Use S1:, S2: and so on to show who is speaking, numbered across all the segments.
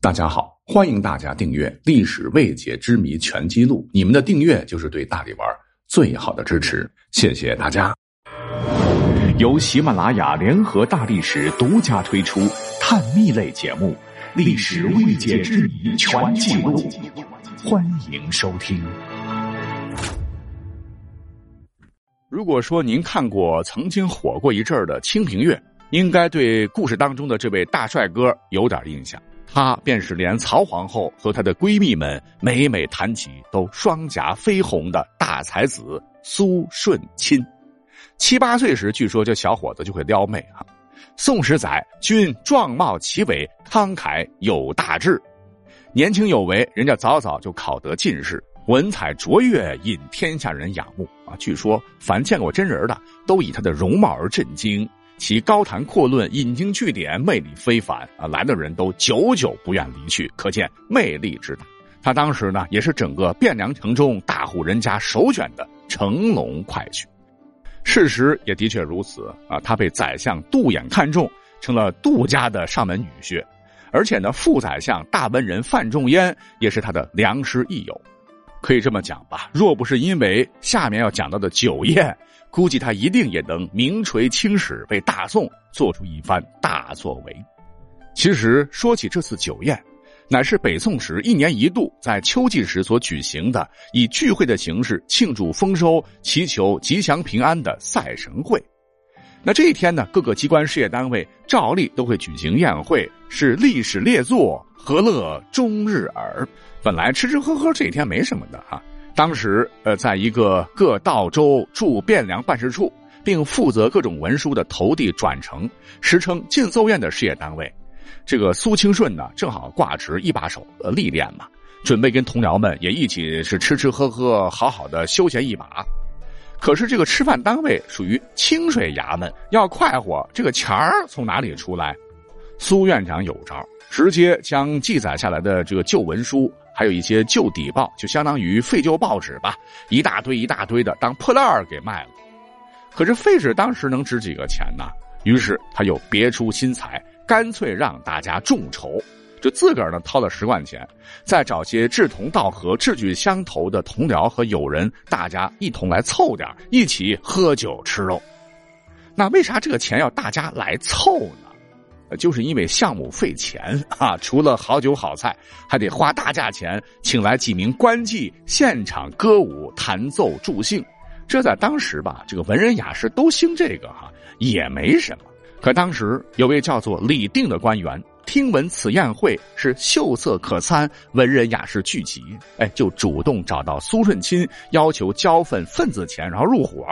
S1: 大家好，欢迎大家订阅《历史未解之谜全记录》，你们的订阅就是对大力丸最好的支持，谢谢大家。
S2: 由喜马拉雅联合大历史独家推出探秘类节目《历史未解之谜全记录》，欢迎收听。
S1: 如果说您看过曾经火过一阵儿的《清平乐》，应该对故事当中的这位大帅哥有点印象。他便是连曹皇后和她的闺蜜们每每谈起都双颊绯红的大才子苏舜钦。七八岁时，据说这小伙子就会撩妹啊。宋史载，君壮貌奇伟，慷慨有大志，年轻有为，人家早早就考得进士，文采卓越，引天下人仰慕啊。据说凡见过真人的，都以他的容貌而震惊。其高谈阔论、引经据典，魅力非凡啊！来的人都久久不愿离去，可见魅力之大。他当时呢，也是整个汴梁城中大户人家首选的乘龙快婿。事实也的确如此啊！他被宰相杜衍看中，成了杜家的上门女婿，而且呢，副宰相大文人范仲淹也是他的良师益友。可以这么讲吧，若不是因为下面要讲到的酒宴。估计他一定也能名垂青史，为大宋做出一番大作为。其实说起这次酒宴，乃是北宋时一年一度在秋季时所举行的，以聚会的形式庆祝丰收、祈求吉祥平安的赛神会。那这一天呢，各个机关事业单位照例都会举行宴会，是历史列作，何乐终日耳？本来吃吃喝喝这一天没什么的哈。当时，呃，在一个各道州驻汴梁办事处，并负责各种文书的投递转呈，时称进奏院的事业单位，这个苏清顺呢，正好挂职一把手，呃，历练嘛，准备跟同僚们也一起是吃吃喝喝，好好的休闲一把。可是这个吃饭单位属于清水衙门，要快活，这个钱儿从哪里出来？苏院长有招，直接将记载下来的这个旧文书。还有一些旧底报，就相当于废旧报纸吧，一大堆一大堆的当破烂儿给卖了。可是废纸当时能值几个钱呢？于是他又别出心裁，干脆让大家众筹，就自个儿呢掏了十块钱，再找些志同道合、志趣相投的同僚和友人，大家一同来凑点一起喝酒吃肉。那为啥这个钱要大家来凑呢？就是因为项目费钱啊，除了好酒好菜，还得花大价钱请来几名官妓现场歌舞弹奏助兴。这在当时吧，这个文人雅士都兴这个哈，也没什么。可当时有位叫做李定的官员，听闻此宴会是秀色可餐，文人雅士聚集，哎，就主动找到苏顺钦，要求交份份子钱，然后入伙。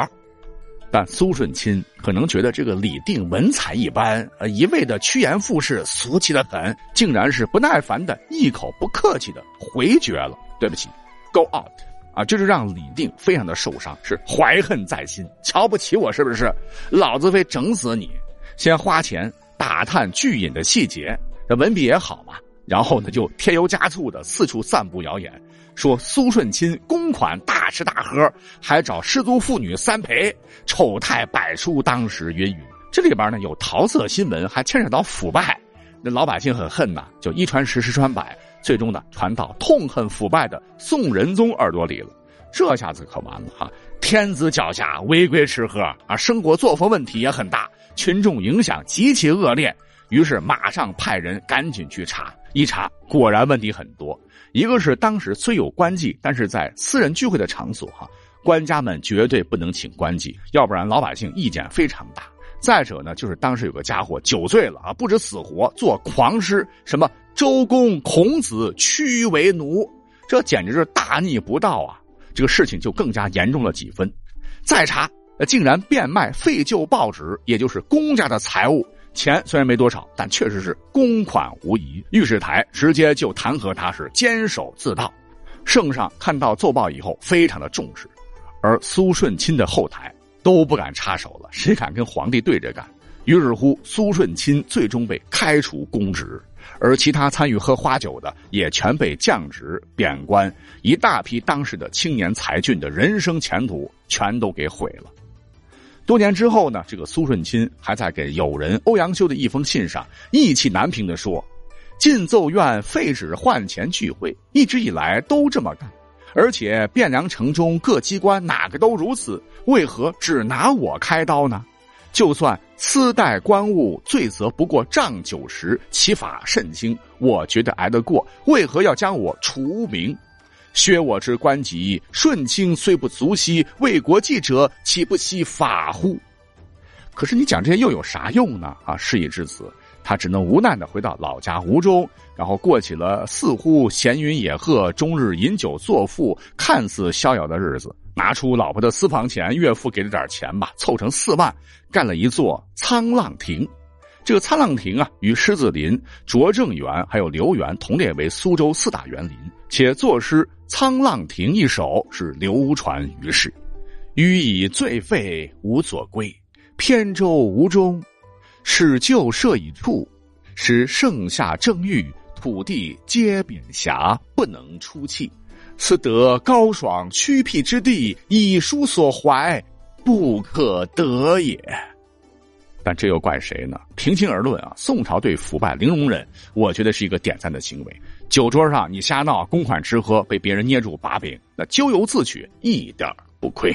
S1: 但苏顺钦可能觉得这个李定文采一般，呃，一味的趋炎附势，俗气的很，竟然是不耐烦的一口不客气的回绝了。对不起，Go out！啊，这就让李定非常的受伤，是怀恨在心，瞧不起我是不是？老子非整死你！先花钱打探聚饮的细节，这文笔也好嘛。然后呢，就添油加醋的四处散布谣言。说苏顺钦公款大吃大喝，还找失足妇女三陪，丑态百出。当时云云，这里边呢有桃色新闻，还牵扯到腐败，那老百姓很恨呐，就一传十，十传百，最终呢传到痛恨腐败的宋仁宗耳朵里了。这下子可完了哈！天子脚下违规吃喝啊，生活作风问题也很大，群众影响极其恶劣。于是马上派人赶紧去查，一查果然问题很多。一个是当时虽有官妓，但是在私人聚会的场所，哈，官家们绝对不能请官妓，要不然老百姓意见非常大。再者呢，就是当时有个家伙酒醉了啊，不知死活，做狂诗，什么周公孔子屈为奴，这简直是大逆不道啊！这个事情就更加严重了几分。再查，竟然变卖废旧报纸，也就是公家的财物。钱虽然没多少，但确实是公款无疑。御史台直接就弹劾他是监守自盗。圣上看到奏报以后，非常的重视，而苏顺钦的后台都不敢插手了，谁敢跟皇帝对着干？于是乎，苏顺钦最终被开除公职，而其他参与喝花酒的也全被降职贬官，一大批当时的青年才俊的人生前途全都给毁了。多年之后呢，这个苏顺钦还在给友人欧阳修的一封信上意气难平的说：“进奏院废止换钱聚会，一直以来都这么干，而且汴梁城中各机关哪个都如此，为何只拿我开刀呢？就算私带官物，罪责不过杖九十，其法甚轻，我觉得挨得过，为何要将我除名？削我之官籍，顺清虽不足惜，为国计者岂不惜法乎？可是你讲这些又有啥用呢？啊，事已至此。他只能无奈的回到老家吴中，然后过起了似乎闲云野鹤、终日饮酒作赋、看似逍遥的日子。拿出老婆的私房钱，岳父给了点钱吧，凑成四万，干了一座沧浪亭。这个沧浪亭啊，与狮子林、拙政园还有留园同列为苏州四大园林，且作诗《沧浪亭》一首是流传于世。予以醉废无所归，扁舟无中。使旧舍已处，使盛夏正欲，土地皆扁狭，不能出气。此得高爽屈辟之地，以书所怀，不可得也。但这又怪谁呢？平心而论啊，宋朝对腐败零容忍，我觉得是一个点赞的行为。酒桌上你瞎闹，公款吃喝被别人捏住把柄，那咎由自取，一点不亏。